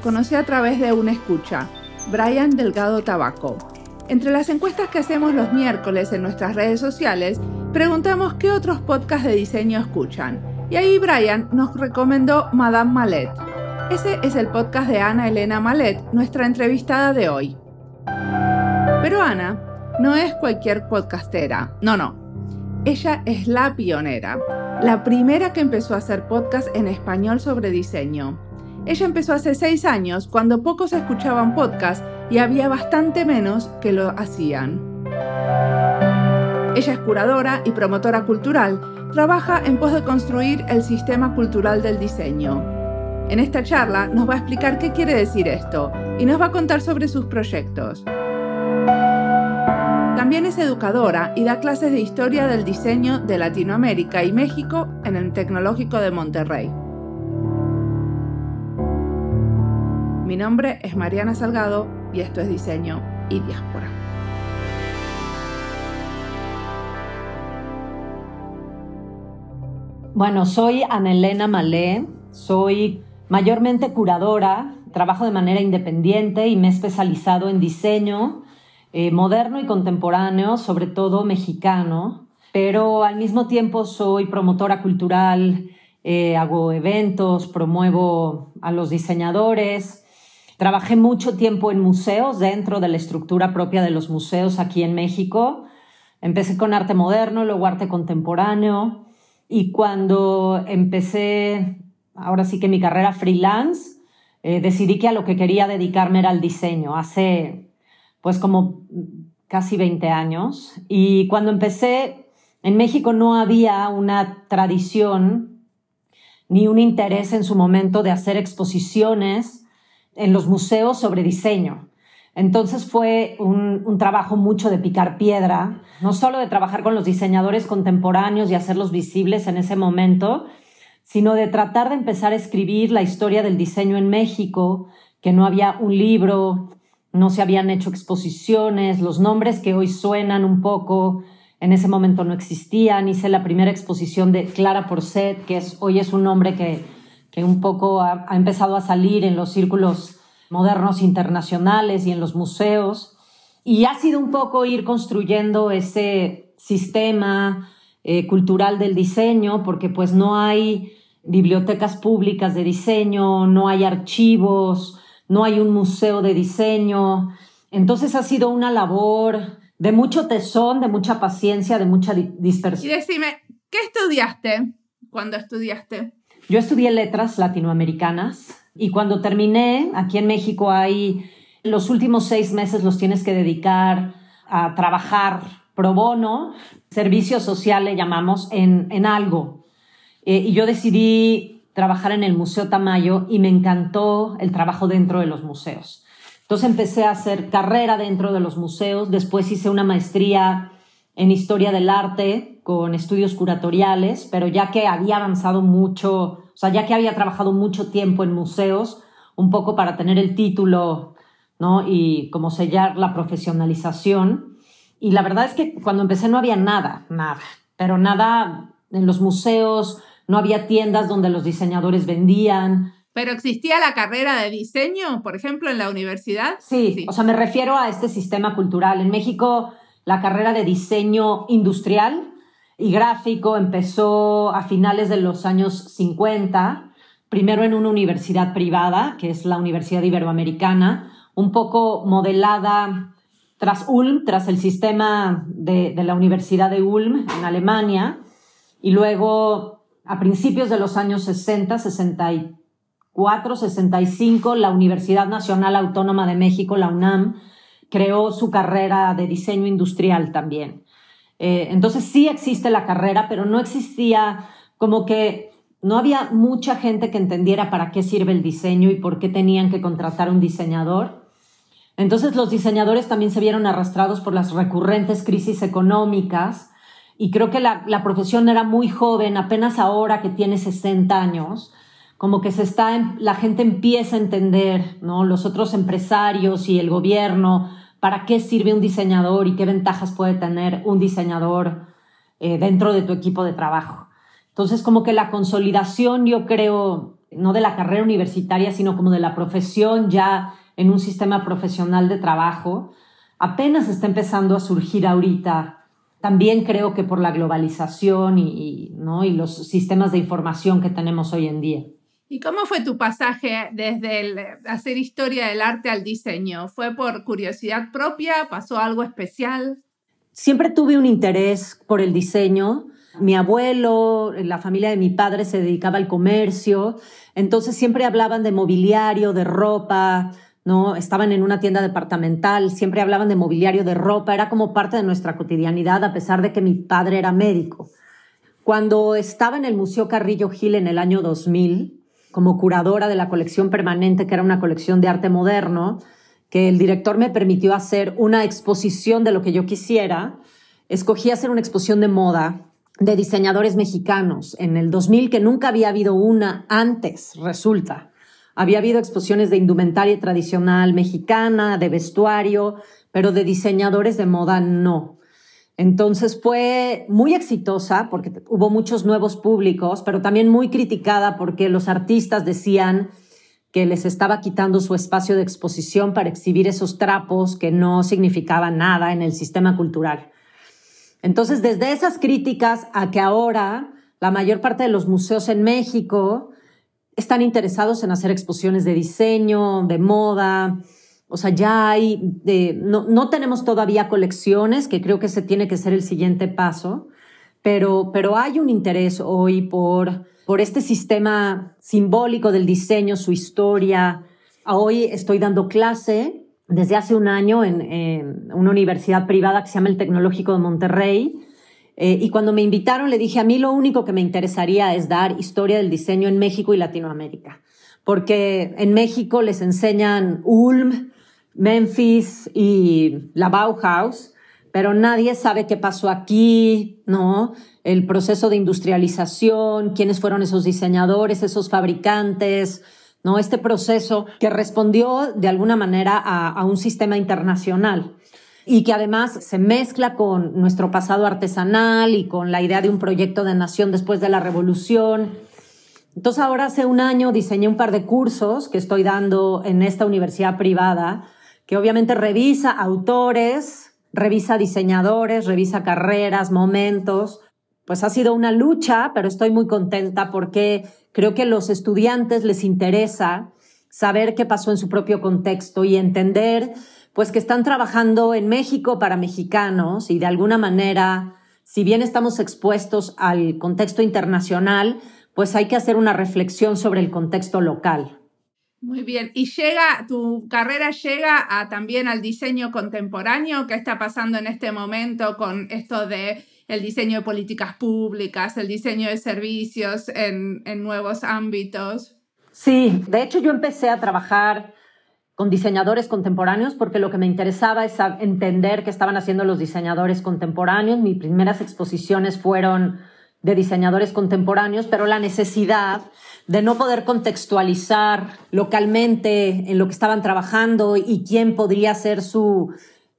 conocí a través de una escucha, Brian Delgado Tabaco. Entre las encuestas que hacemos los miércoles en nuestras redes sociales, preguntamos qué otros podcasts de diseño escuchan. Y ahí Brian nos recomendó Madame Malet. Ese es el podcast de Ana Elena Malet, nuestra entrevistada de hoy. Pero Ana no es cualquier podcastera, no, no. Ella es la pionera, la primera que empezó a hacer podcast en español sobre diseño. Ella empezó hace seis años, cuando pocos escuchaban podcast y había bastante menos que lo hacían. Ella es curadora y promotora cultural, trabaja en pos de construir el sistema cultural del diseño. En esta charla nos va a explicar qué quiere decir esto y nos va a contar sobre sus proyectos. También es educadora y da clases de historia del diseño de Latinoamérica y México en el Tecnológico de Monterrey. Mi nombre es Mariana Salgado y esto es Diseño y Diáspora. Bueno, soy Anelena Malé, soy mayormente curadora, trabajo de manera independiente y me he especializado en diseño eh, moderno y contemporáneo, sobre todo mexicano, pero al mismo tiempo soy promotora cultural, eh, hago eventos, promuevo a los diseñadores, Trabajé mucho tiempo en museos, dentro de la estructura propia de los museos aquí en México. Empecé con arte moderno, luego arte contemporáneo. Y cuando empecé, ahora sí que mi carrera freelance, eh, decidí que a lo que quería dedicarme era al diseño, hace pues como casi 20 años. Y cuando empecé, en México no había una tradición ni un interés en su momento de hacer exposiciones en los museos sobre diseño. Entonces fue un, trabajo mucho de picar piedra, no solo de trabajar con los diseñadores contemporáneos y hacerlos visibles en ese momento, sino de tratar de empezar a escribir la historia del diseño en México, que no había un libro, no se habían hecho exposiciones, los nombres que hoy suenan un poco, en ese momento no existían. Hice la primera exposición de Clara Porcet, que es, hoy es un nombre que que un poco ha, empezado a salir en los círculos modernos internacionales y en los museos. Y ha sido un poco ir construyendo ese sistema eh, cultural del diseño, porque pues no hay bibliotecas públicas de diseño, no hay archivos, no hay un museo de diseño. Entonces ha sido una labor de mucho tesón, de mucha paciencia, de mucha dispersión. Y decime, ¿qué estudiaste cuando estudiaste? Yo estudié letras latinoamericanas y cuando terminé, aquí en México hay los últimos seis meses los tienes que dedicar a trabajar pro bono, servicio social le llamamos, en, en algo. Eh, y yo decidí trabajar en el Museo Tamayo y me encantó el trabajo dentro de los museos. Entonces empecé a hacer carrera dentro de los museos, después hice una maestría en historia del arte con estudios curatoriales, pero ya que había avanzado mucho, o sea, ya que había trabajado mucho tiempo en museos, un poco para tener el título, ¿no? Y como sellar la profesionalización. Y la verdad es que cuando empecé no había nada, nada, pero nada en los museos, no había tiendas donde los diseñadores vendían. ¿Pero existía la carrera de diseño, por ejemplo, en la universidad? Sí, sí, o sea, me refiero a este sistema cultural. En México, la carrera de diseño industrial y gráfico empezó a finales de los años 50, primero en una universidad privada, que es la Universidad Iberoamericana, un poco modelada tras Ulm, tras el sistema de, la Universidad de Ulm en Alemania, y luego a principios de los años 60, 64, 65, la Universidad Nacional Autónoma de México, la UNAM, creó su carrera de diseño industrial también. Eh, entonces sí existe la carrera, pero no existía como que no había mucha gente que entendiera para qué sirve el diseño y por qué tenían que contratar un diseñador. Entonces los diseñadores también se vieron arrastrados por las recurrentes crisis económicas y creo que la, profesión era muy joven, apenas ahora que tiene 60 años, como que se está, la gente empieza a entender, ¿no? Los otros empresarios y el gobierno, para qué sirve un diseñador y qué ventajas puede tener un diseñador eh, dentro de tu equipo de trabajo. Entonces, como que la consolidación, yo creo, no de la carrera universitaria, sino como de la profesión ya en un sistema profesional de trabajo, apenas está empezando a surgir ahorita. También creo que por la globalización y, ¿no? y los sistemas de información que tenemos hoy en día. ¿Y cómo fue tu pasaje desde el hacer historia del arte al diseño? ¿Fue por curiosidad propia? ¿Pasó algo especial? Siempre tuve un interés por el diseño. Mi abuelo, la familia de mi padre se dedicaba al comercio, entonces siempre hablaban de mobiliario, de ropa, ¿no? Estaban en una tienda departamental, siempre hablaban de mobiliario, de ropa, era como parte de nuestra cotidianidad, a pesar de que mi padre era médico. Cuando estaba en el Museo Carrillo Gil en el año 2000, como curadora de la colección permanente, que era una colección de arte moderno, que el director me permitió hacer una exposición de lo que yo quisiera. Escogí hacer una exposición de moda de diseñadores mexicanos en el 2000, que nunca había habido una antes, resulta. Había habido exposiciones de indumentaria tradicional mexicana, de vestuario, pero de diseñadores de moda no. Entonces fue muy exitosa porque hubo muchos nuevos públicos, pero también muy criticada porque los artistas decían que les estaba quitando su espacio de exposición para exhibir esos trapos que no significaban nada en el sistema cultural. Entonces, desde esas críticas a que ahora la mayor parte de los museos en México están interesados en hacer exposiciones de diseño, de moda, o sea, ya hay, de, no, no, tenemos todavía colecciones, que creo que ese tiene que ser el siguiente paso, pero, pero hay un interés hoy por, por este sistema simbólico del diseño, su historia. Hoy estoy dando clase desde hace un año en, en una universidad privada que se llama el Tecnológico de Monterrey. Eh, y cuando me invitaron le dije, a mí lo único que me interesaría es dar historia del diseño en México y Latinoamérica. Porque en México les enseñan Ulm, Memphis y la Bauhaus, pero nadie sabe qué pasó aquí, ¿no? El proceso de industrialización, quiénes fueron esos diseñadores, esos fabricantes, ¿no? Este proceso que respondió de alguna manera a, un sistema internacional y que además se mezcla con nuestro pasado artesanal y con la idea de un proyecto de nación después de la revolución. Entonces ahora hace un año diseñé un par de cursos que estoy dando en esta universidad privada que obviamente revisa autores, revisa diseñadores, revisa carreras, momentos. Pues ha sido una lucha, pero estoy muy contenta porque creo que a los estudiantes les interesa saber qué pasó en su propio contexto y entender pues que están trabajando en México para mexicanos y de alguna manera, si bien estamos expuestos al contexto internacional, pues hay que hacer una reflexión sobre el contexto local. Muy bien. ¿Y llega, tu carrera llega a, también al diseño contemporáneo? ¿Qué está pasando en este momento con esto de el diseño de políticas públicas, el diseño de servicios en, en nuevos ámbitos? Sí, de hecho yo empecé a trabajar con diseñadores contemporáneos porque lo que me interesaba es entender qué estaban haciendo los diseñadores contemporáneos. Mis primeras exposiciones fueron de diseñadores contemporáneos, pero la necesidad de no poder contextualizar localmente en lo que estaban trabajando y quién podría ser su,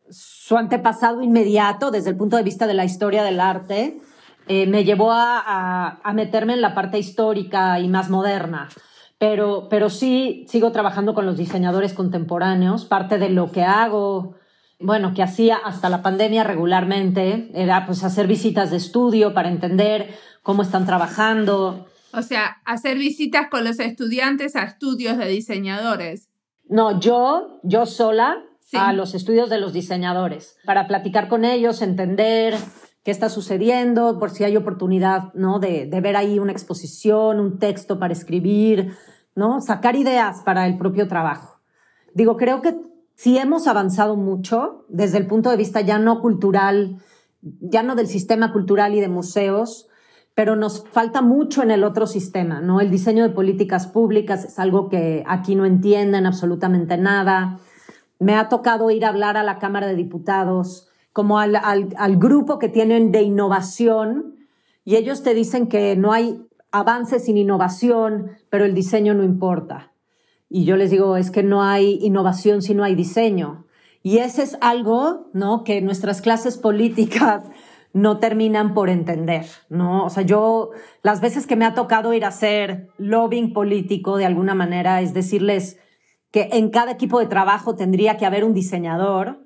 su antepasado inmediato desde el punto de vista de la historia del arte, eh, me llevó a, a, meterme en la parte histórica y más moderna. Pero, pero sí sigo trabajando con los diseñadores contemporáneos. Parte de lo que hago, bueno, que hacía hasta la pandemia regularmente, era pues hacer visitas de estudio para entender cómo están trabajando, o sea, hacer visitas con los estudiantes a estudios de diseñadores. No, yo, yo sola a los estudios de los diseñadores para platicar con ellos, entender qué está sucediendo, por si hay oportunidad, ¿no? De, de ver ahí una exposición, un texto para escribir, ¿no? Sacar ideas para el propio trabajo. Digo, creo que sí hemos avanzado mucho desde el punto de vista ya no cultural, ya no del sistema cultural y de museos, pero nos falta mucho en el otro sistema, ¿no? El diseño de políticas públicas es algo que aquí no entienden absolutamente nada. Me ha tocado ir a hablar a la Cámara de Diputados, como al, al, grupo que tienen de innovación, y ellos te dicen que no hay avance sin innovación, pero el diseño no importa. Y yo les digo, es que no hay innovación si no hay diseño. Y ese es algo, ¿no? Que nuestras clases políticas no terminan por entender, ¿no? O sea, yo las veces que me ha tocado ir a hacer lobbying político de alguna manera es decirles que en cada equipo de trabajo tendría que haber un diseñador,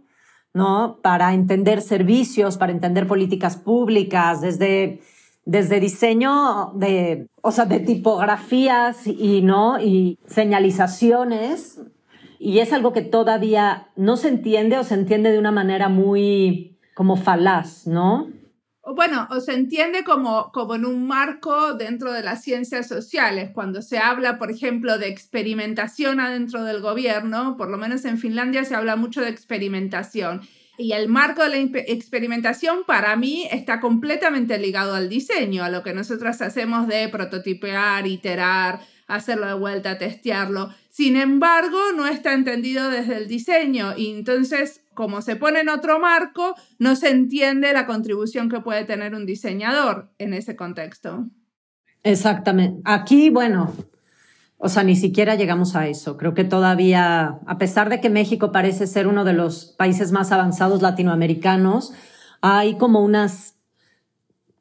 ¿no? Para entender servicios, para entender políticas públicas, desde, desde diseño de, o sea, de tipografías y, ¿no? Y señalizaciones. Y es algo que todavía no se entiende o se entiende de una manera muy como falaz, ¿no? Bueno, o se entiende como, como en un marco dentro de las ciencias sociales, cuando se habla, por ejemplo, de experimentación adentro del gobierno, por lo menos en Finlandia se habla mucho de experimentación. Y el marco de la experimentación para mí está completamente ligado al diseño, a lo que nosotros hacemos de prototipear, iterar, hacerlo de vuelta, testearlo. Sin embargo, no está entendido desde el diseño y entonces, como se pone en otro marco, no se entiende la contribución que puede tener un diseñador en ese contexto. Exactamente. Aquí, bueno, o sea, ni siquiera llegamos a eso. Creo que todavía, a pesar de que México parece ser uno de los países más avanzados latinoamericanos, hay como unas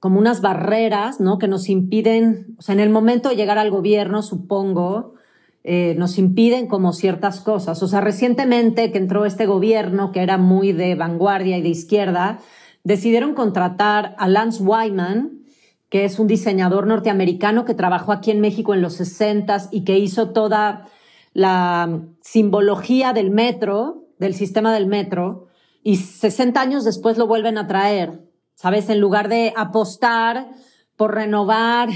como unas barreras, ¿no? Que nos impiden, o sea, en el momento de llegar al gobierno, supongo, eh, nos impiden como ciertas cosas. O sea, recientemente que entró este gobierno, que era muy de vanguardia y de izquierda, decidieron contratar a Lance Wyman, que es un diseñador norteamericano que trabajó aquí en México en los 60 y que hizo toda la simbología del metro, del sistema del metro, y 60 años después lo vuelven a traer ¿sabes? En lugar de apostar por renovar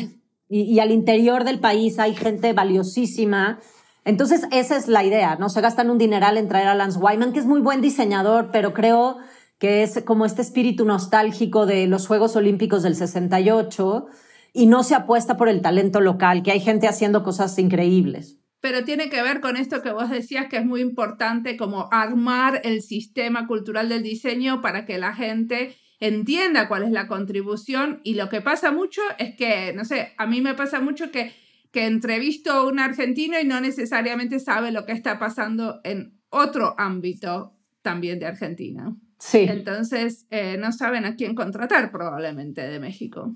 y, al interior del país hay gente valiosísima. Entonces, esa es la idea, ¿no? Se gastan un dineral en traer a Lance Wyman, que es muy buen diseñador, pero creo que es como este espíritu nostálgico de los Juegos Olímpicos del 68 y no se apuesta por el talento local, que hay gente haciendo cosas increíbles. Pero tiene que ver con esto que vos decías, que es muy importante como armar el sistema cultural del diseño para que la gente entienda cuál es la contribución y lo que pasa mucho es que, no sé, a mí me pasa mucho que, que entrevisto a un argentino y no necesariamente sabe lo que está pasando en otro ámbito también de Argentina. Sí. Entonces, eh, no saben a quién contratar probablemente de México.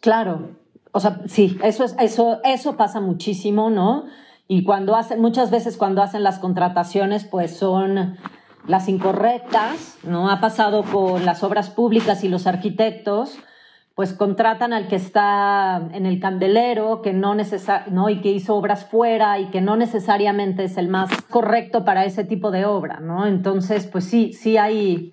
Claro, o sea, sí, eso, es, eso, eso pasa muchísimo, ¿no? Y cuando hacen, muchas veces cuando hacen las contrataciones, pues son las incorrectas, ¿no? Ha pasado con las obras públicas y los arquitectos, pues contratan al que está en el candelero, que no, ¿no? y que hizo obras fuera y que no necesariamente es el más correcto para ese tipo de obra, ¿no? Entonces, pues sí, sí hay,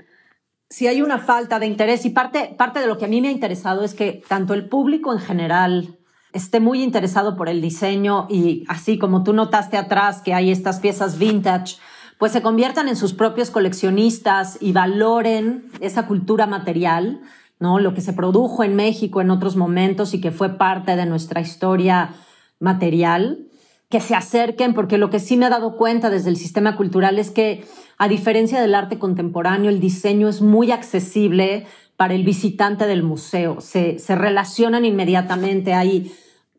sí hay una falta de interés y parte, parte de lo que a mí me ha interesado es que tanto el público en general esté muy interesado por el diseño y así como tú notaste atrás que hay estas piezas vintage, pues se conviertan en sus propios coleccionistas y valoren esa cultura material, ¿no? Lo que se produjo en México en otros momentos y que fue parte de nuestra historia material, que se acerquen, porque lo que sí me he dado cuenta desde el sistema cultural es que, a diferencia del arte contemporáneo, el diseño es muy accesible para el visitante del museo. Se, se relacionan inmediatamente, hay,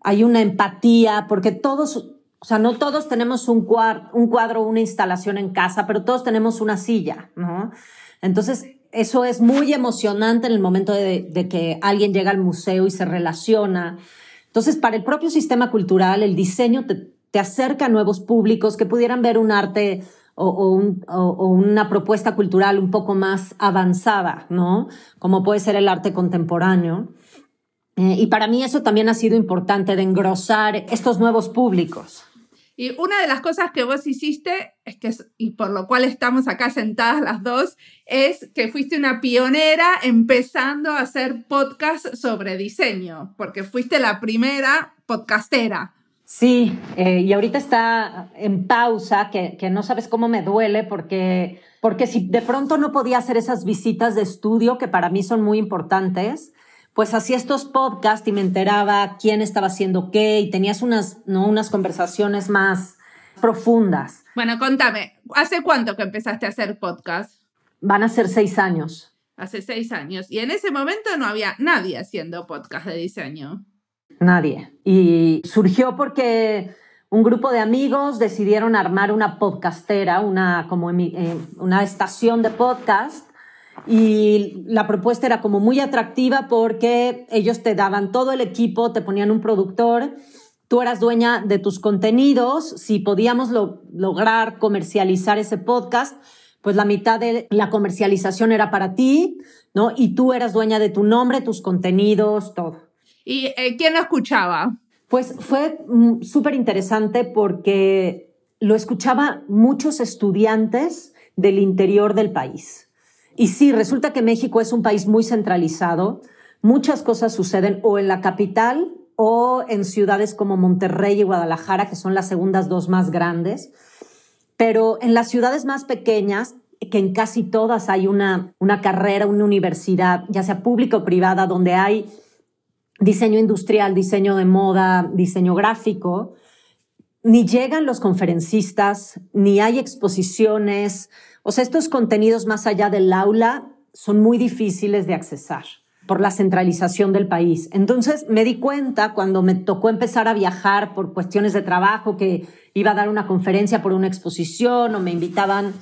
hay una empatía, porque todos o sea, no todos tenemos un, cuadro, un cuadro, una instalación en casa, pero todos tenemos una silla, ¿no? Entonces, eso es muy emocionante en el momento de, que alguien llega al museo y se relaciona. Entonces, para el propio sistema cultural, el diseño te, acerca a nuevos públicos que pudieran ver un arte o, una propuesta cultural un poco más avanzada, ¿no? Como puede ser el arte contemporáneo. Eh, y para mí eso también ha sido importante de engrosar estos nuevos públicos. Y una de las cosas que vos hiciste, es que, y por lo cual estamos acá sentadas las dos, es que fuiste una pionera empezando a hacer podcast sobre diseño, porque fuiste la primera podcastera. Sí, eh, y ahorita está en pausa, que, que, no sabes cómo me duele, porque, porque si de pronto no podía hacer esas visitas de estudio, que para mí son muy importantes, pues hacía estos podcasts y me enteraba quién estaba haciendo qué y tenías unas, ¿no? unas conversaciones más profundas. Bueno, contame, ¿hace cuánto que empezaste a hacer podcast? Van a ser seis años. Hace seis años. Y en ese momento no había nadie haciendo podcast de diseño. Nadie. Y surgió porque un grupo de amigos decidieron armar una podcastera, una, como, eh, una estación de podcast y la propuesta era como muy atractiva porque ellos te daban todo el equipo, te ponían un productor, tú eras dueña de tus contenidos, si podíamos lograr comercializar ese podcast, pues la mitad de la comercialización era para ti, ¿no? Y tú eras dueña de tu nombre, tus contenidos, todo. ¿Y eh, quién lo escuchaba? Pues fue mm, súper interesante porque lo escuchaba muchos estudiantes del interior del país. Y sí, resulta que México es un país muy centralizado. Muchas cosas suceden o en la capital o en ciudades como Monterrey y Guadalajara, que son las segundas dos más grandes. Pero en las ciudades más pequeñas, que en casi todas hay una, una carrera, una universidad, ya sea pública o privada, donde hay diseño industrial, diseño de moda, diseño gráfico, ni llegan los conferencistas, ni hay exposiciones. O sea, estos contenidos más allá del aula son muy difíciles de accesar por la centralización del país. Entonces me di cuenta cuando me tocó empezar a viajar por cuestiones de trabajo, que iba a dar una conferencia por una exposición o me invitaban,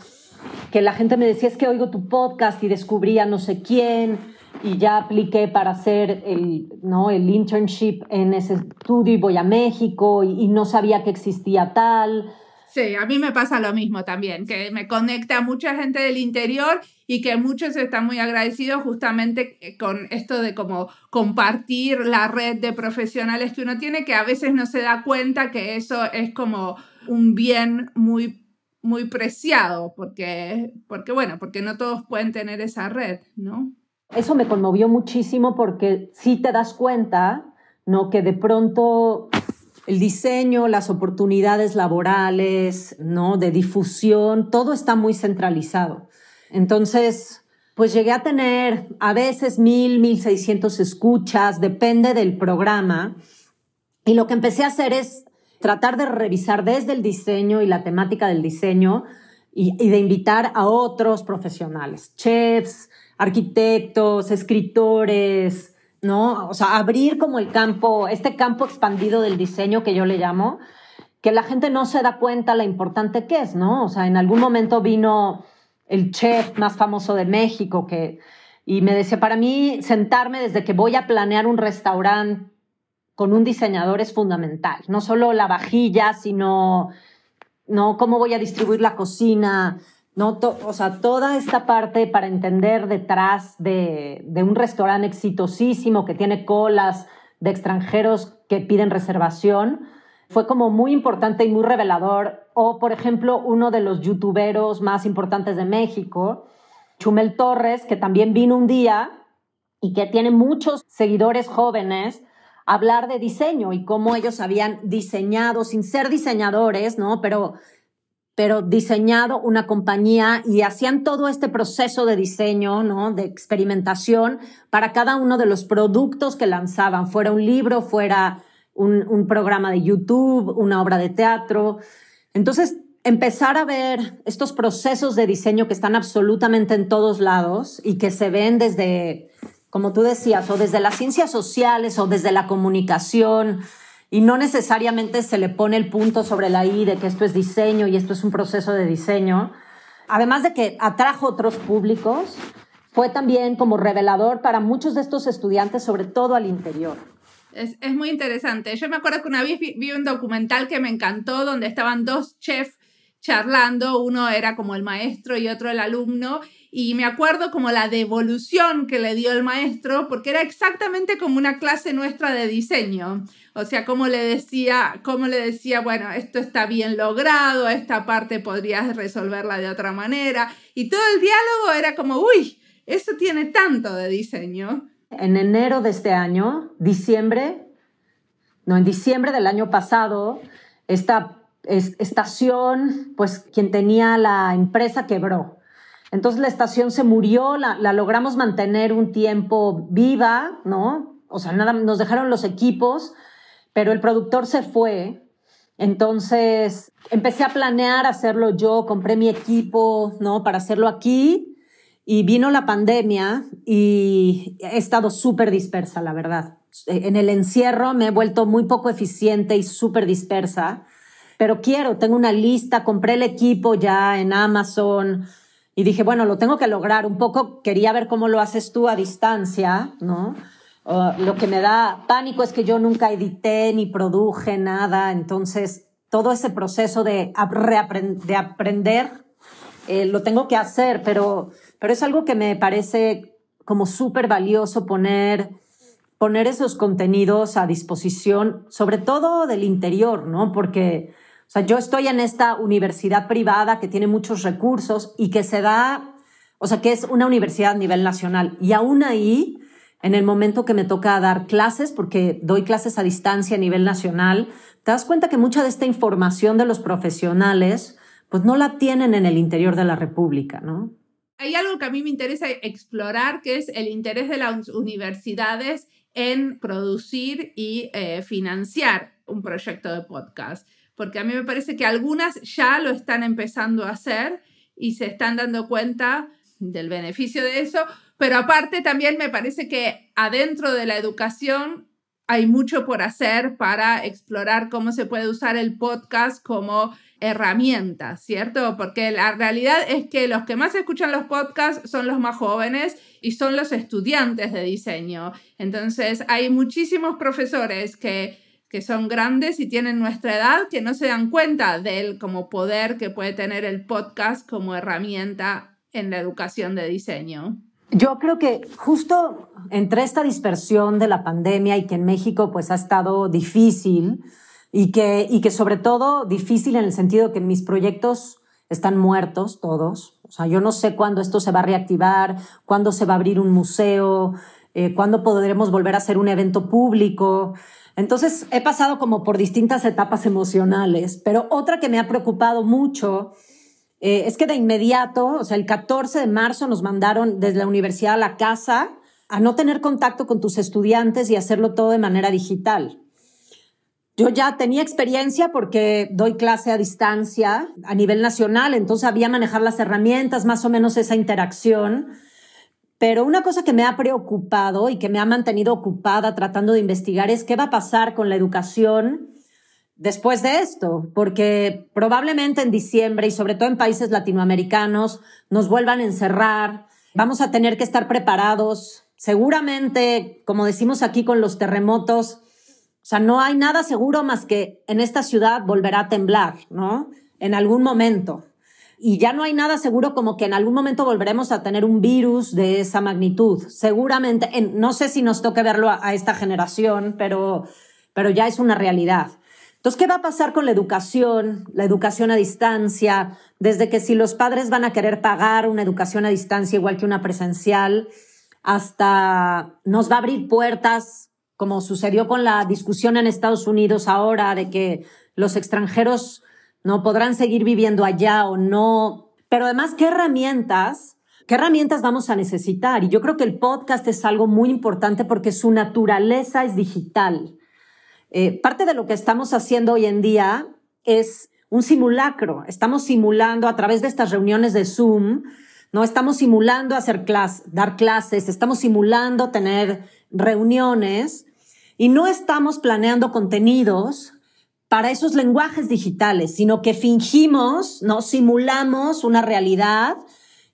que la gente me decía, es que oigo tu podcast y descubrí a no sé quién y ya apliqué para hacer el, ¿no? el internship en ese estudio y voy a México y, no sabía que existía tal. Sí, a mí me pasa lo mismo también, que me conecta a mucha gente del interior y que muchos están muy agradecidos justamente con esto de como compartir la red de profesionales que uno tiene, que a veces no se da cuenta que eso es como un bien muy muy preciado, porque, porque bueno, porque no todos pueden tener esa red, ¿no? Eso me conmovió muchísimo porque sí te das cuenta, ¿no? Que de pronto el diseño, las oportunidades laborales, ¿no? De difusión, todo está muy centralizado. Entonces, pues llegué a tener a veces mil, mil seiscientos escuchas, depende del programa. Y lo que empecé a hacer es tratar de revisar desde el diseño y la temática del diseño y, y de invitar a otros profesionales, chefs, arquitectos, escritores, ¿no? O sea, abrir como el campo, este campo expandido del diseño que yo le llamo, que la gente no se da cuenta la importante que es, ¿no? O sea, en algún momento vino el chef más famoso de México que, y me decía, para mí sentarme desde que voy a planear un restaurante con un diseñador es fundamental, no solo la vajilla, sino, ¿no? Cómo voy a distribuir la cocina, ¿no? o sea, toda esta parte para entender detrás de, de, un restaurante exitosísimo que tiene colas de extranjeros que piden reservación, fue como muy importante y muy revelador. O, por ejemplo, uno de los youtuberos más importantes de México, Chumel Torres, que también vino un día y que tiene muchos seguidores jóvenes, hablar de diseño y cómo ellos habían diseñado, sin ser diseñadores, ¿no? Pero pero diseñado una compañía y hacían todo este proceso de diseño, ¿no? De experimentación para cada uno de los productos que lanzaban, fuera un libro, fuera un, un programa de YouTube, una obra de teatro. Entonces, empezar a ver estos procesos de diseño que están absolutamente en todos lados y que se ven desde, como tú decías, o desde las ciencias sociales o desde la comunicación, y no necesariamente se le pone el punto sobre la I de que esto es diseño y esto es un proceso de diseño. Además de que atrajo otros públicos, fue también como revelador para muchos de estos estudiantes, sobre todo al interior. Es, es muy interesante. Yo me acuerdo que una vez vi, vi un documental que me encantó donde estaban dos chefs charlando, uno era como el maestro y otro el alumno, y me acuerdo como la devolución que le dio el maestro, porque era exactamente como una clase nuestra de diseño. O sea, como le decía, como le decía, bueno, esto está bien logrado, esta parte podrías resolverla de otra manera. Y todo el diálogo era como, uy, eso tiene tanto de diseño. En enero de este año, diciembre, no, en diciembre del año pasado, esta estación, pues quien tenía la empresa quebró. Entonces la estación se murió, la, logramos mantener un tiempo viva, ¿no? O sea, nada, nos dejaron los equipos, pero el productor se fue. Entonces empecé a planear hacerlo yo, compré mi equipo, ¿no? Para hacerlo aquí. Y vino la pandemia y he estado súper dispersa, la verdad. En el encierro me he vuelto muy poco eficiente y súper dispersa. Pero quiero, tengo una lista, compré el equipo ya en Amazon, y dije, bueno, lo tengo que lograr. Un poco quería ver cómo lo haces tú a distancia, ¿no? lo que me da pánico es que yo nunca edité ni produje nada, entonces todo ese proceso de, de aprender eh, lo tengo que hacer, pero, pero es algo que me parece como súper valioso poner, poner esos contenidos a disposición, sobre todo del interior, ¿no? Porque o sea, yo estoy en esta universidad privada que tiene muchos recursos y que se da, o sea, que es una universidad a nivel nacional. Y aún ahí, en el momento que me toca dar clases, porque doy clases a distancia a nivel nacional, te das cuenta que mucha de esta información de los profesionales, pues no la tienen en el interior de la República, ¿no? Hay algo que a mí me interesa explorar, que es el interés de las universidades en producir y eh, financiar un proyecto de podcast porque a mí me parece que algunas ya lo están empezando a hacer y se están dando cuenta del beneficio de eso, pero aparte también me parece que adentro de la educación hay mucho por hacer para explorar cómo se puede usar el podcast como herramienta, ¿cierto? Porque la realidad es que los que más escuchan los podcasts son los más jóvenes y son los estudiantes de diseño. Entonces, hay muchísimos profesores que que son grandes y tienen nuestra edad, que no se dan cuenta del como poder que puede tener el podcast como herramienta en la educación de diseño. Yo creo que justo entre esta dispersión de la pandemia y que en México pues ha estado difícil y que, y que sobre todo difícil en el sentido que mis proyectos están muertos todos. O sea, yo no sé cuándo esto se va a reactivar, cuándo se va a abrir un museo, eh, cuándo podremos volver a hacer un evento público. Entonces he pasado como por distintas etapas emocionales, pero otra que me ha preocupado mucho eh, es que de inmediato, o sea, el 14 de marzo nos mandaron desde la universidad a la casa a no tener contacto con tus estudiantes y hacerlo todo de manera digital. Yo ya tenía experiencia porque doy clase a distancia a nivel nacional, entonces había manejar las herramientas, más o menos esa interacción pero una cosa que me ha preocupado y que me ha mantenido ocupada tratando de investigar es qué va a pasar con la educación después de esto, porque probablemente en diciembre y sobre todo en países latinoamericanos nos vuelvan a encerrar, vamos a tener que estar preparados. Seguramente, como decimos aquí con los terremotos, o sea, no hay nada seguro más que en esta ciudad volverá a temblar, ¿no? En algún momento y ya no hay nada seguro como que en algún momento volveremos a tener un virus de esa magnitud. Seguramente, no sé si nos toque verlo a, esta generación, pero, pero ya es una realidad. Entonces, ¿qué va a pasar con la educación, la educación a distancia? Desde que si los padres van a querer pagar una educación a distancia igual que una presencial, hasta nos va a abrir puertas, como sucedió con la discusión en Estados Unidos ahora de que los extranjeros ¿no? Podrán seguir viviendo allá o no. Pero además, ¿qué herramientas? ¿Qué herramientas vamos a necesitar? Y yo creo que el podcast es algo muy importante porque su naturaleza es digital. Eh, parte de lo que estamos haciendo hoy en día es un simulacro. Estamos simulando a través de estas reuniones de Zoom, ¿no? Estamos simulando hacer clases, dar clases, estamos simulando tener reuniones y no estamos planeando contenidos para esos lenguajes digitales, sino que fingimos, no simulamos una realidad,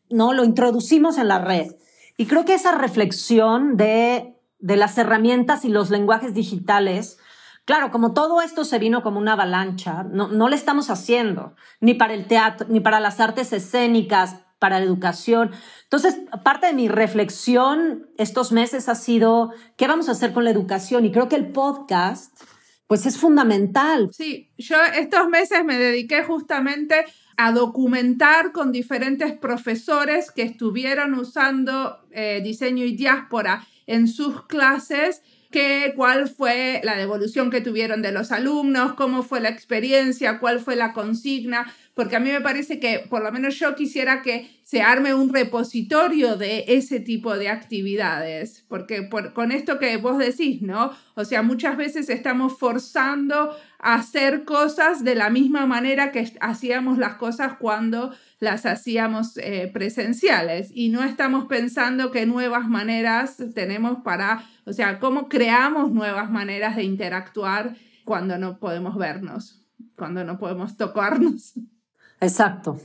no lo introducimos en la red. Y creo que esa reflexión de, de las herramientas y los lenguajes digitales, claro, como todo esto se vino como una avalancha, no, no le estamos haciendo, ni para el teatro, ni para las artes escénicas, para la educación. Entonces, parte de mi reflexión estos meses ha sido, ¿qué vamos a hacer con la educación? Y creo que el podcast pues es fundamental. Sí, yo estos meses me dediqué justamente a documentar con diferentes profesores que estuvieron usando eh, diseño y diáspora en sus clases que, cuál fue la devolución que tuvieron de los alumnos, cómo fue la experiencia, cuál fue la consigna, porque a mí me parece que por lo menos yo quisiera que se arme un repositorio de ese tipo de actividades, porque con esto que vos decís, ¿no? O sea, muchas veces estamos forzando a hacer cosas de la misma manera que hacíamos las cosas cuando las hacíamos eh, presenciales y no estamos pensando qué nuevas maneras tenemos para, o sea, cómo creamos nuevas maneras de interactuar cuando no podemos vernos, cuando no podemos tocarnos. Exacto.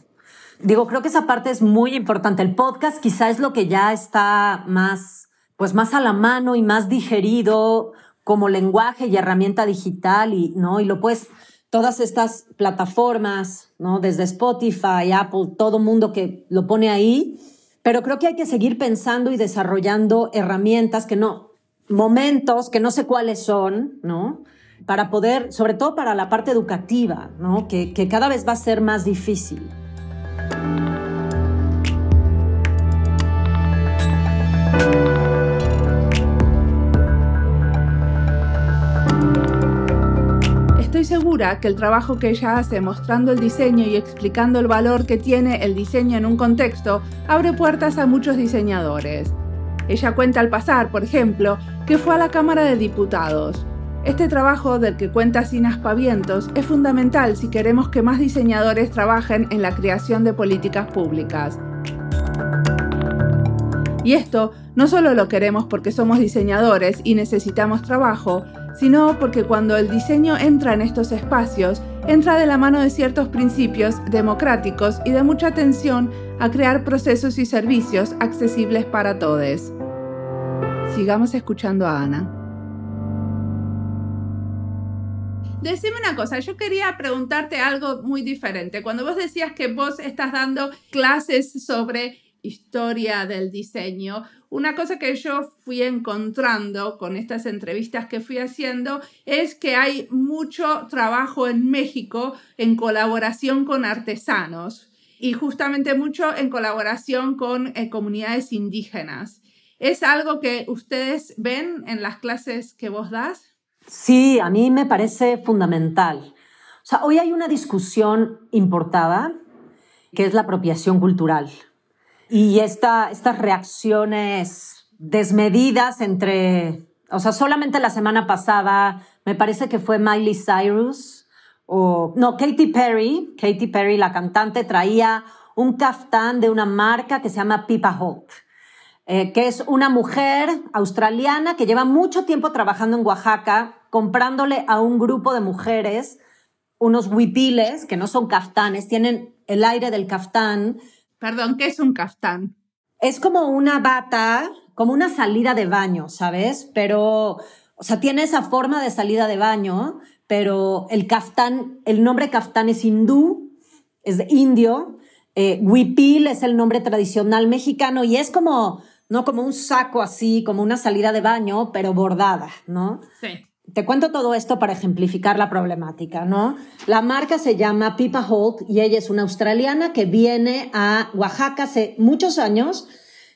Digo, creo que esa parte es muy importante. El podcast quizá es lo que ya está más, pues más a la mano y más digerido como lenguaje y herramienta digital y, ¿no? Y lo puedes, todas estas plataformas, ¿no? Desde Spotify, Apple, todo mundo que lo pone ahí. Pero creo que hay que seguir pensando y desarrollando herramientas que no, momentos que no sé cuáles son, ¿no? Para poder, sobre todo para la parte educativa, ¿no? Que, que cada vez va a ser más difícil. Segura que el trabajo que ella hace mostrando el diseño y explicando el valor que tiene el diseño en un contexto abre puertas a muchos diseñadores. Ella cuenta al pasar, por ejemplo, que fue a la Cámara de Diputados, este trabajo del que cuenta sin aspavientos es fundamental si queremos que más diseñadores trabajen en la creación de políticas públicas. Y esto no solo lo queremos porque somos diseñadores y necesitamos trabajo, sino porque cuando el diseño entra en estos espacios, entra de la mano de ciertos principios democráticos y de mucha atención a crear procesos y servicios accesibles para todos. Sigamos escuchando a Ana. Decime una cosa, yo quería preguntarte algo muy diferente. Cuando vos decías que vos estás dando clases sobre historia del diseño, una cosa que yo fui encontrando con estas entrevistas que fui haciendo es que hay mucho trabajo en México en colaboración con artesanos y justamente mucho en colaboración con eh, comunidades indígenas. ¿Es algo que ustedes ven en las clases que vos das? Sí, a mí me parece fundamental. O sea, hoy hay una discusión importada que es la apropiación cultural. Y esta, estas reacciones desmedidas entre, o sea, solamente la semana pasada, me parece que fue Miley Cyrus, o no, Katy Perry, Katy Perry, la cantante, traía un caftán de una marca que se llama Pipa Holt eh, que es una mujer australiana que lleva mucho tiempo trabajando en Oaxaca, comprándole a un grupo de mujeres unos huipiles, que no son caftanes, tienen el aire del caftán. Perdón, ¿qué es un caftán? Es como una bata, como una salida de baño, ¿sabes? Pero, o sea, tiene esa forma de salida de baño, pero el caftán, el nombre caftán es hindú, es indio, eh, huipil es el nombre tradicional mexicano y es como ¿no? Como un saco así, como una salida de baño, pero bordada, ¿no? Sí. Te cuento todo esto para ejemplificar la problemática, ¿no? La marca se llama Pipa Holt y ella es una australiana que viene a Oaxaca hace muchos años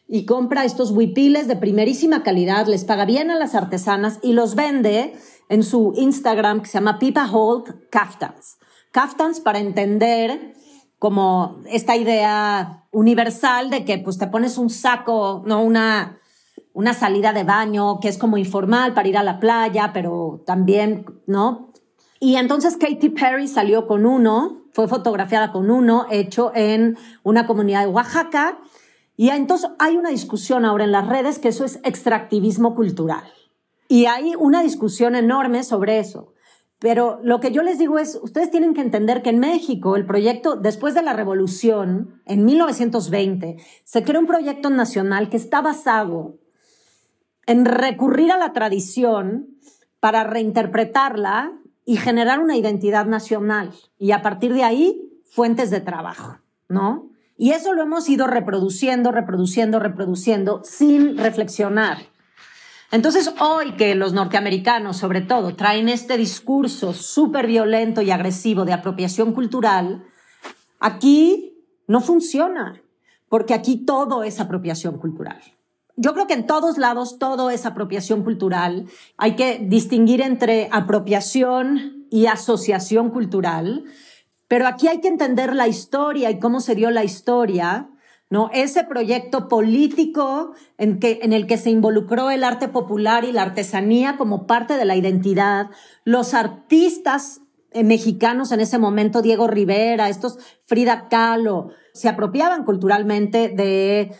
y compra estos huipiles de primerísima calidad, les paga bien a las artesanas y los vende en su Instagram que se llama Pipa Holt Caftans. Caftans para entender como esta idea universal de que pues te pones un saco, no una, una salida de baño que es como informal para ir a la playa, pero también, ¿no? Y entonces Katy Perry salió con uno, fue fotografiada con uno, hecho en una comunidad de Oaxaca. Y entonces hay una discusión ahora en las redes que eso es extractivismo cultural. Y hay una discusión enorme sobre eso. Pero lo que yo les digo es, ustedes tienen que entender que en México el proyecto, después de la revolución, en 1920, se creó un proyecto nacional que está basado en recurrir a la tradición para reinterpretarla y generar una identidad nacional. Y a partir de ahí, fuentes de trabajo, ¿no? Y eso lo hemos ido reproduciendo, reproduciendo, reproduciendo sin reflexionar. Entonces, hoy que los norteamericanos, sobre todo, traen este discurso súper violento y agresivo de apropiación cultural, aquí no funciona, porque aquí todo es apropiación cultural. Yo creo que en todos lados todo es apropiación cultural. Hay que distinguir entre apropiación y asociación cultural, pero aquí hay que entender la historia y cómo se dio la historia ¿no? Ese proyecto político en, que, en el que se involucró el arte popular y la artesanía como parte de la identidad, los artistas eh, mexicanos en ese momento, Diego Rivera, estos Frida Kahlo, se apropiaban culturalmente de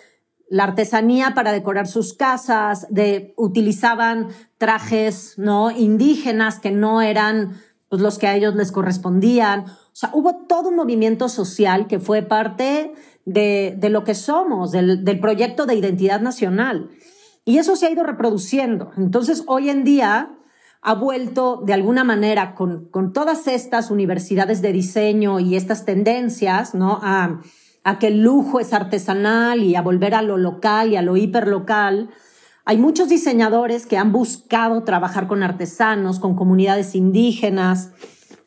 la artesanía para decorar sus casas, de utilizaban trajes no indígenas que no eran pues, los que a ellos les correspondían O sea, hubo todo un movimiento social que fue parte de, de lo que somos, del, del proyecto de identidad nacional. Y eso se ha ido reproduciendo. Entonces, hoy en día ha vuelto de alguna manera con, con todas estas universidades de diseño y estas tendencias, ¿no? A, a que el lujo es artesanal y a volver a lo local y a lo hiperlocal. Hay muchos diseñadores que han buscado trabajar con artesanos, con comunidades indígenas,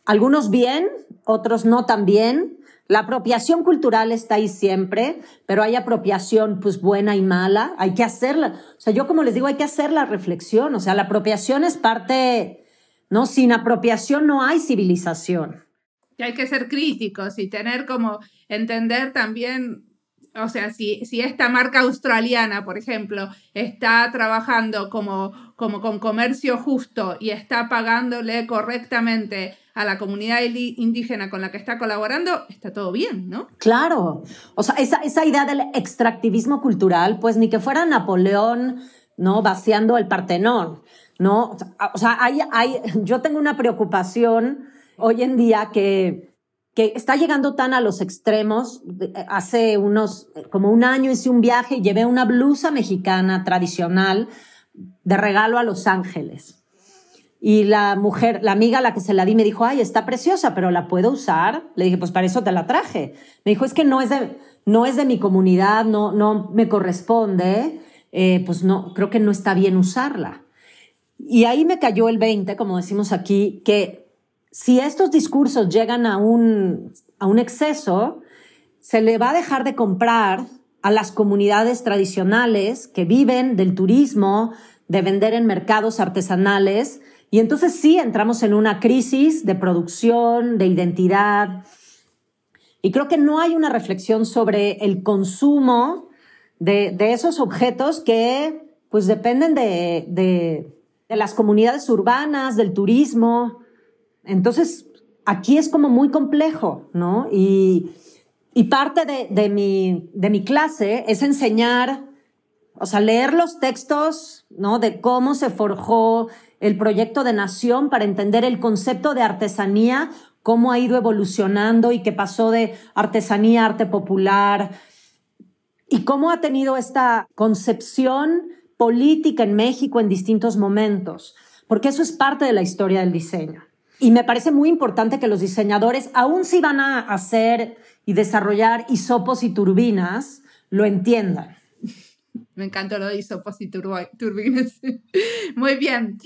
algunos bien, otros no tan bien, la apropiación cultural está ahí siempre, pero hay apropiación pues buena y mala, hay que hacerla. O sea, yo como les digo, hay que hacer la reflexión, o sea, la apropiación es parte, ¿no? Sin apropiación no hay civilización. Y hay que ser críticos y tener como entender también o sea, si, si, esta marca australiana, por ejemplo, está trabajando como, como con comercio justo y está pagándole correctamente a la comunidad indígena con la que está colaborando, está todo bien, ¿no? Claro. O sea, esa, esa idea del extractivismo cultural, pues ni que fuera Napoleón, ¿no? Vaciando el Partenón, ¿no? O sea, hay, hay, yo tengo una preocupación hoy en día que, que está llegando tan a los extremos. Hace unos, como un año hice un viaje y llevé una blusa mexicana tradicional de regalo a Los Ángeles. Y la mujer, la amiga a la que se la di me dijo, ay, está preciosa, pero ¿la puedo usar? Le dije, pues para eso te la traje. Me dijo, es que no es de, no es de mi comunidad, no, no me corresponde, eh, pues no, creo que no está bien usarla. Y ahí me cayó el 20, como decimos aquí, que si estos discursos llegan a un, a un exceso, se le va a dejar de comprar a las comunidades tradicionales que viven del turismo, de vender en mercados artesanales, y entonces sí entramos en una crisis de producción, de identidad. Y creo que no hay una reflexión sobre el consumo de, esos objetos que pues dependen de, de, las comunidades urbanas, del turismo. Entonces, aquí es como muy complejo, ¿no? Y, parte de, mi, de mi clase es enseñar, o sea, leer los textos, ¿no? De cómo se forjó el proyecto de nación para entender el concepto de artesanía, cómo ha ido evolucionando y qué pasó de artesanía a arte popular y cómo ha tenido esta concepción política en México en distintos momentos, porque eso es parte de la historia del diseño. Y me parece muy importante que los diseñadores, aun si van a hacer y desarrollar hisopos y turbinas, lo entiendan. Me encantó lo de hisopos y turbinas. Muy bien.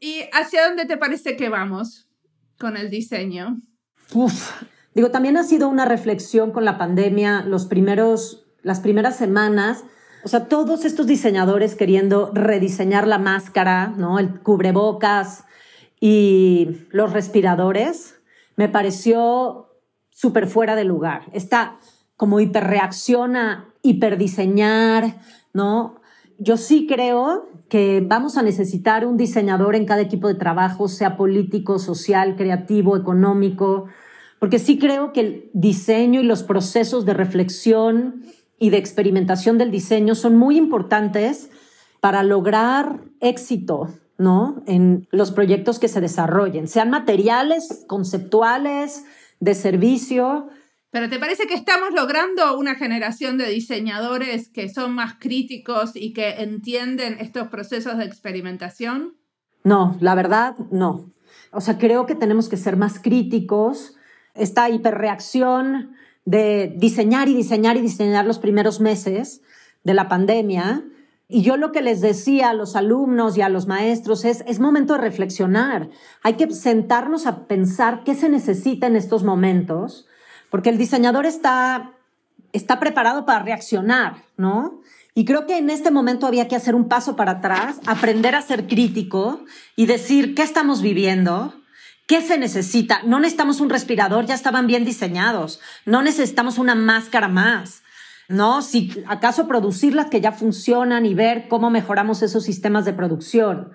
¿Y hacia dónde te parece que vamos con el diseño? Uf, digo, también ha sido una reflexión con la pandemia, los primeros, las primeras semanas. O sea, todos estos diseñadores queriendo rediseñar la máscara, ¿no? El cubrebocas y los respiradores, me pareció súper fuera de lugar. Está como hiperreacción a hiperdiseñar, ¿no? Yo sí creo que vamos a necesitar un diseñador en cada equipo de trabajo, sea político, social, creativo, económico, porque sí creo que el diseño y los procesos de reflexión y de experimentación del diseño son muy importantes para lograr éxito, ¿no? En los proyectos que se desarrollen, sean materiales, conceptuales, de servicio, pero ¿te parece que estamos logrando una generación de diseñadores que son más críticos y que entienden estos procesos de experimentación? No, la verdad, no. O sea, creo que tenemos que ser más críticos. Esta hiperreacción de diseñar y diseñar y diseñar los primeros meses de la pandemia. Y yo lo que les decía a los alumnos y a los maestros es, es momento de reflexionar. Hay que sentarnos a pensar qué se necesita en estos momentos porque el diseñador está, está preparado para reaccionar, ¿no? Y creo que en este momento había que hacer un paso para atrás, aprender a ser crítico y decir qué estamos viviendo, qué se necesita. No necesitamos un respirador, ya estaban bien diseñados. No necesitamos una máscara más. ¿No? Si acaso producir las que ya funcionan y ver cómo mejoramos esos sistemas de producción.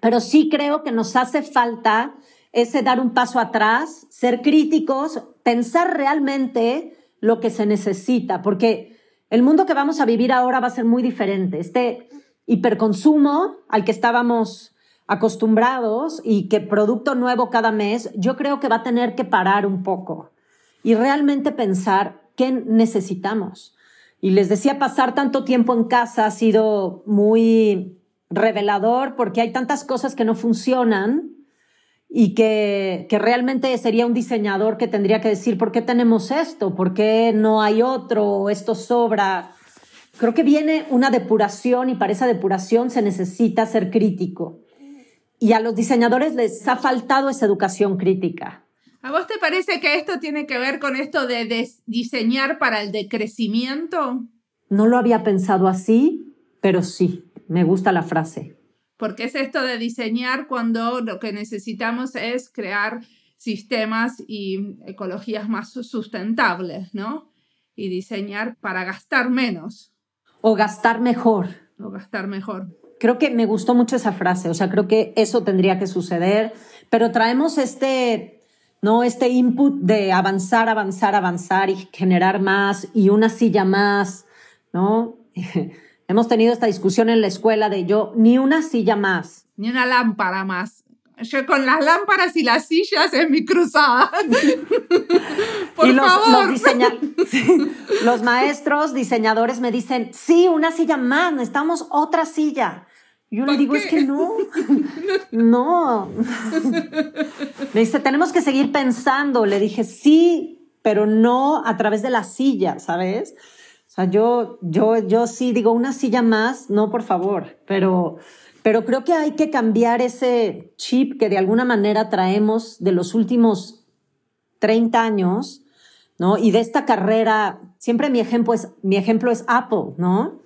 Pero sí creo que nos hace falta ese dar un paso atrás, ser críticos, pensar realmente lo que se necesita, porque el mundo que vamos a vivir ahora va a ser muy diferente. Este hiperconsumo al que estábamos acostumbrados y que producto nuevo cada mes, yo creo que va a tener que parar un poco. y realmente pensar qué necesitamos. Y les decía, pasar tanto tiempo en casa ha sido muy revelador porque hay tantas cosas que no funcionan y que, que, realmente sería un diseñador que tendría que decir, ¿por qué tenemos esto? ¿Por qué no hay otro? ¿Esto sobra? Creo que viene una depuración y para esa depuración se necesita ser crítico. Y a los diseñadores les ha faltado esa educación crítica. ¿A vos te parece que esto tiene que ver con esto de diseñar para el decrecimiento? No lo había pensado así, pero sí, me gusta la frase. Porque es esto de diseñar cuando lo que necesitamos es crear sistemas y ecologías más sustentables, ¿no? Y diseñar para gastar menos. O gastar mejor. O gastar mejor. Creo que me gustó mucho esa frase, o sea, creo que eso tendría que suceder, pero traemos este ¿no? Este input de avanzar, avanzar, avanzar y generar más y una silla más, ¿no? Hemos tenido esta discusión en la escuela de yo, ni una silla más. Ni una lámpara más. Yo con las lámparas y las sillas en mi cruzada. Por los, favor. Los, los maestros, diseñadores me dicen, sí, una silla más, necesitamos otra silla. Yo le digo, es que no, no. Me dice, tenemos que seguir pensando. Le dije, sí, pero no a través de la silla, ¿sabes? O sea, yo, yo, yo sí digo, una silla más, no, por favor, pero, pero creo que hay que cambiar ese chip que de alguna manera traemos de los últimos 30 años, ¿no? Y de esta carrera, siempre mi ejemplo es, mi ejemplo es Apple, ¿no?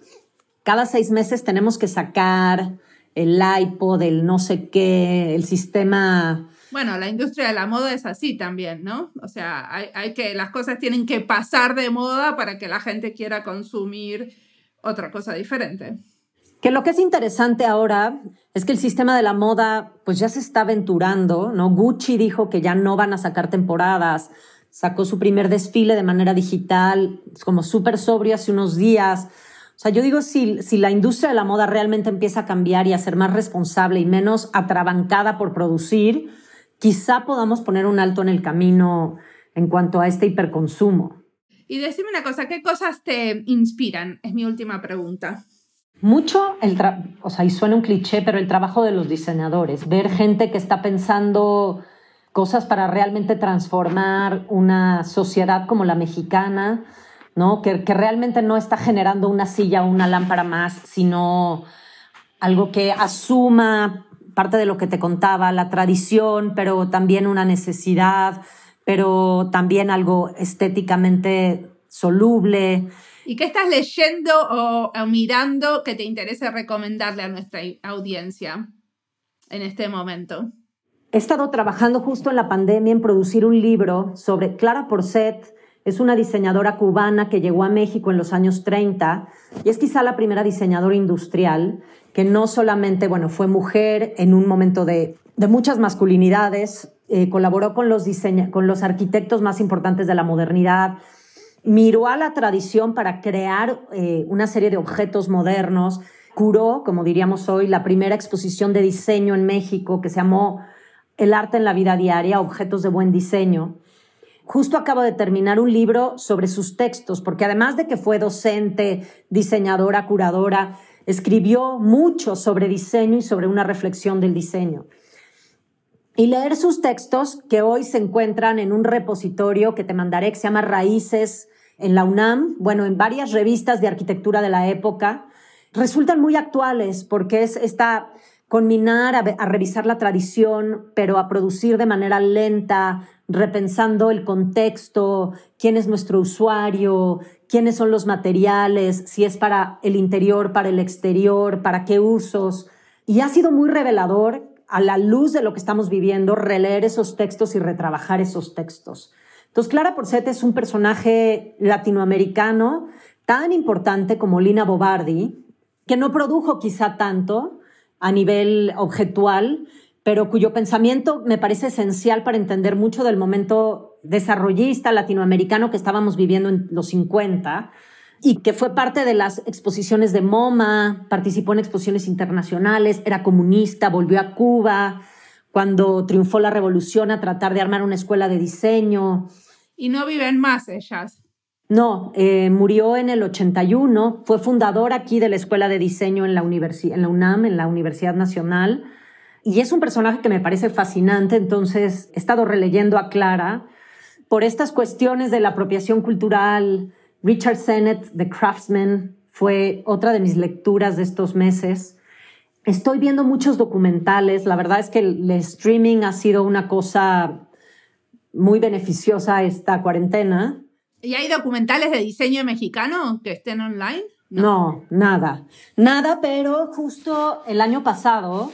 Cada seis meses tenemos que sacar el iPod, el no sé qué, el sistema. Bueno, la industria de la moda es así también, ¿no? O sea, hay, que, las cosas tienen que pasar de moda para que la gente quiera consumir otra cosa diferente. Que lo que es interesante ahora es que el sistema de la moda pues ya se está aventurando, ¿no? Gucci dijo que ya no van a sacar temporadas, sacó su primer desfile de manera digital, como súper sobrio hace unos días. O sea, yo digo, si, si la industria de la moda realmente empieza a cambiar y a ser más responsable y menos atrabancada por producir, quizá podamos poner un alto en el camino en cuanto a este hiperconsumo. Y decime una cosa, ¿qué cosas te inspiran? Es mi última pregunta. Mucho, el o sea, y suena un cliché, pero el trabajo de los diseñadores, ver gente que está pensando cosas para realmente transformar una sociedad como la mexicana, ¿no? Que, realmente no está generando una silla o una lámpara más, sino algo que asuma parte de lo que te contaba, la tradición, pero también una necesidad, pero también algo estéticamente soluble. ¿Y qué estás leyendo o, mirando que te interese recomendarle a nuestra audiencia en este momento? He estado trabajando justo en la pandemia en producir un libro sobre Clara Porcet, es una diseñadora cubana que llegó a México en los años 30 y es quizá la primera diseñadora industrial que no solamente, bueno, fue mujer en un momento de, muchas masculinidades, eh, colaboró con los, con los arquitectos más importantes de la modernidad, miró a la tradición para crear eh, una serie de objetos modernos, curó, como diríamos hoy, la primera exposición de diseño en México que se llamó El arte en la vida diaria, objetos de buen diseño. Justo acabo de terminar un libro sobre sus textos, porque además de que fue docente, diseñadora, curadora, escribió mucho sobre diseño y sobre una reflexión del diseño. Y leer sus textos, que hoy se encuentran en un repositorio que te mandaré, que se llama Raíces en la UNAM, bueno, en varias revistas de arquitectura de la época, resultan muy actuales porque es esta conminar a, revisar la tradición, pero a producir de manera lenta, repensando el contexto, quién es nuestro usuario, quiénes son los materiales, si es para el interior, para el exterior, para qué usos. Y ha sido muy revelador a la luz de lo que estamos viviendo, releer esos textos y retrabajar esos textos. Entonces, Clara Porcet es un personaje latinoamericano tan importante como Lina Bobardi, que no produjo quizá tanto a nivel objetual, pero cuyo pensamiento me parece esencial para entender mucho del momento desarrollista latinoamericano que estábamos viviendo en los 50 y que fue parte de las exposiciones de MoMA, participó en exposiciones internacionales, era comunista, volvió a Cuba cuando triunfó la revolución a tratar de armar una escuela de diseño. Y no viven más ellas. No, eh, murió en el 81, fue fundador aquí de la Escuela de Diseño en la, en la UNAM, en la Universidad Nacional, y es un personaje que me parece fascinante, entonces he estado releyendo a Clara por estas cuestiones de la apropiación cultural. Richard Sennett, The Craftsman, fue otra de mis lecturas de estos meses. Estoy viendo muchos documentales, la verdad es que el streaming ha sido una cosa muy beneficiosa esta cuarentena. ¿Y hay documentales de diseño mexicano que estén online? No, nada. Nada, pero justo el año pasado,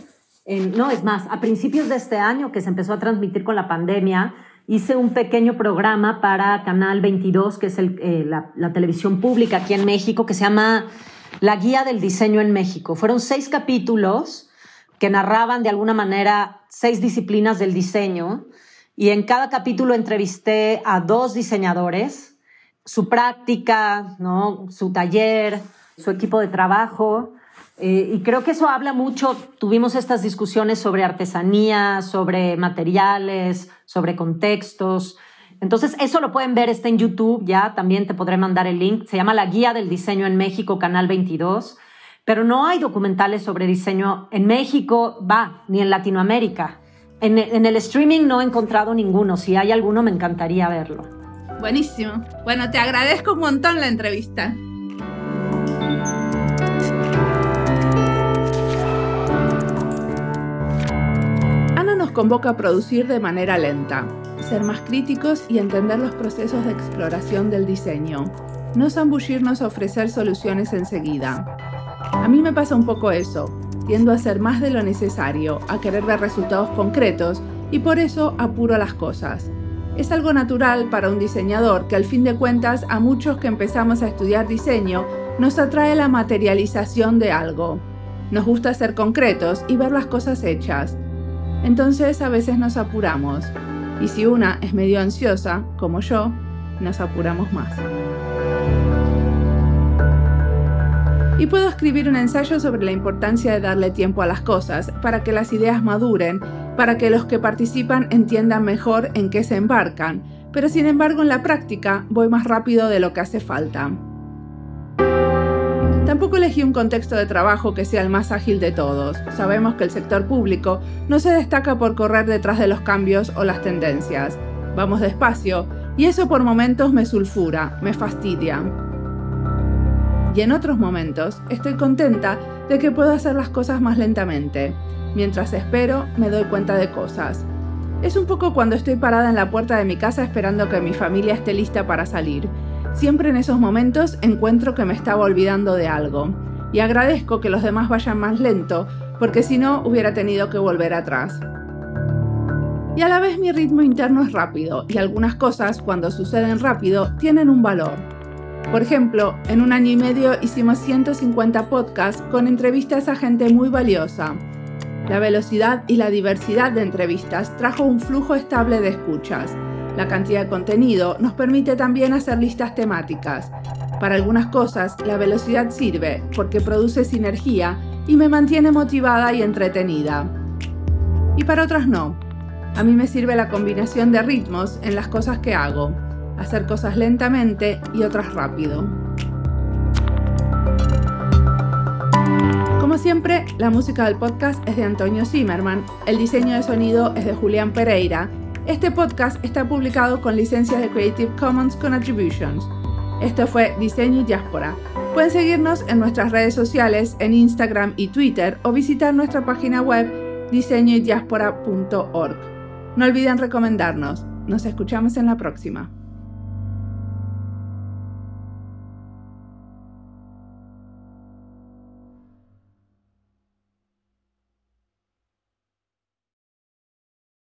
no, es más, a principios de este año que se empezó a transmitir con la pandemia, hice un pequeño programa para Canal 22, que es eh, la, la televisión pública aquí en México, que se llama La Guía del Diseño en México. Fueron seis capítulos que narraban de alguna manera seis disciplinas del diseño y en cada capítulo entrevisté a dos diseñadores su práctica, ¿no? su taller, su equipo de trabajo. Eh, y creo que eso habla mucho, tuvimos estas discusiones sobre artesanía, sobre materiales, sobre contextos. Entonces, eso lo pueden ver, está en YouTube ya, también te podré mandar el link. Se llama La Guía del Diseño en México, Canal 22. Pero no hay documentales sobre diseño en México, va, ni en Latinoamérica. En, en el streaming no he encontrado ninguno. Si hay alguno, me encantaría verlo. Buenísimo. Bueno, te agradezco un montón la entrevista. Nos convoca a producir de manera lenta, ser más críticos y entender los procesos de exploración del diseño, no zambullirnos a ofrecer soluciones enseguida. A mí me pasa un poco eso, tiendo a hacer más de lo necesario, a querer ver resultados concretos y por eso apuro las cosas es algo natural para un diseñador que al fin de cuentas a muchos que empezamos a estudiar diseño nos atrae la materialización de algo. Nos gusta ser concretos y ver las cosas hechas. Entonces a veces nos apuramos. Y si una es medio ansiosa, como yo, nos apuramos más. Y puedo escribir un ensayo sobre la importancia de darle tiempo a las cosas para que las ideas maduren para que los que participan entiendan mejor en qué se embarcan, pero sin embargo en la práctica voy más rápido de lo que hace falta. Tampoco elegí un contexto de trabajo que sea el más ágil de todos. Sabemos que el sector público no se destaca por correr detrás de los cambios o las tendencias. Vamos despacio y eso por momentos me sulfura, me fastidia. Y en otros momentos estoy contenta de que puedo hacer las cosas más lentamente. Mientras espero, me doy cuenta de cosas. Es un poco cuando estoy parada en la puerta de mi casa esperando que mi familia esté lista para salir. Siempre en esos momentos encuentro que me estaba olvidando de algo. Y agradezco que los demás vayan más lento, porque si no hubiera tenido que volver atrás. Y a la vez mi ritmo interno es rápido, y algunas cosas, cuando suceden rápido, tienen un valor. Por ejemplo, en un año y medio hicimos 150 podcasts con entrevistas a gente muy valiosa, la velocidad y la diversidad de entrevistas trajo un flujo estable de escuchas. La cantidad de contenido nos permite también hacer listas temáticas. Para algunas cosas, la velocidad sirve porque produce sinergia y me mantiene motivada y entretenida. Y para otras no. A mí me sirve la combinación de ritmos en las cosas que hago, hacer cosas lentamente y otras rápido. Como siempre, la música del podcast es de Antonio Zimmerman, el diseño de sonido es de Julián Pereira. Este podcast está publicado con licencias de Creative Commons con Attributions. Esto fue Diseño y Diáspora. Pueden seguirnos en nuestras redes sociales, en Instagram y Twitter, o visitar nuestra página web diseñoydiaspora.org. No olviden recomendarnos. Nos escuchamos en la próxima.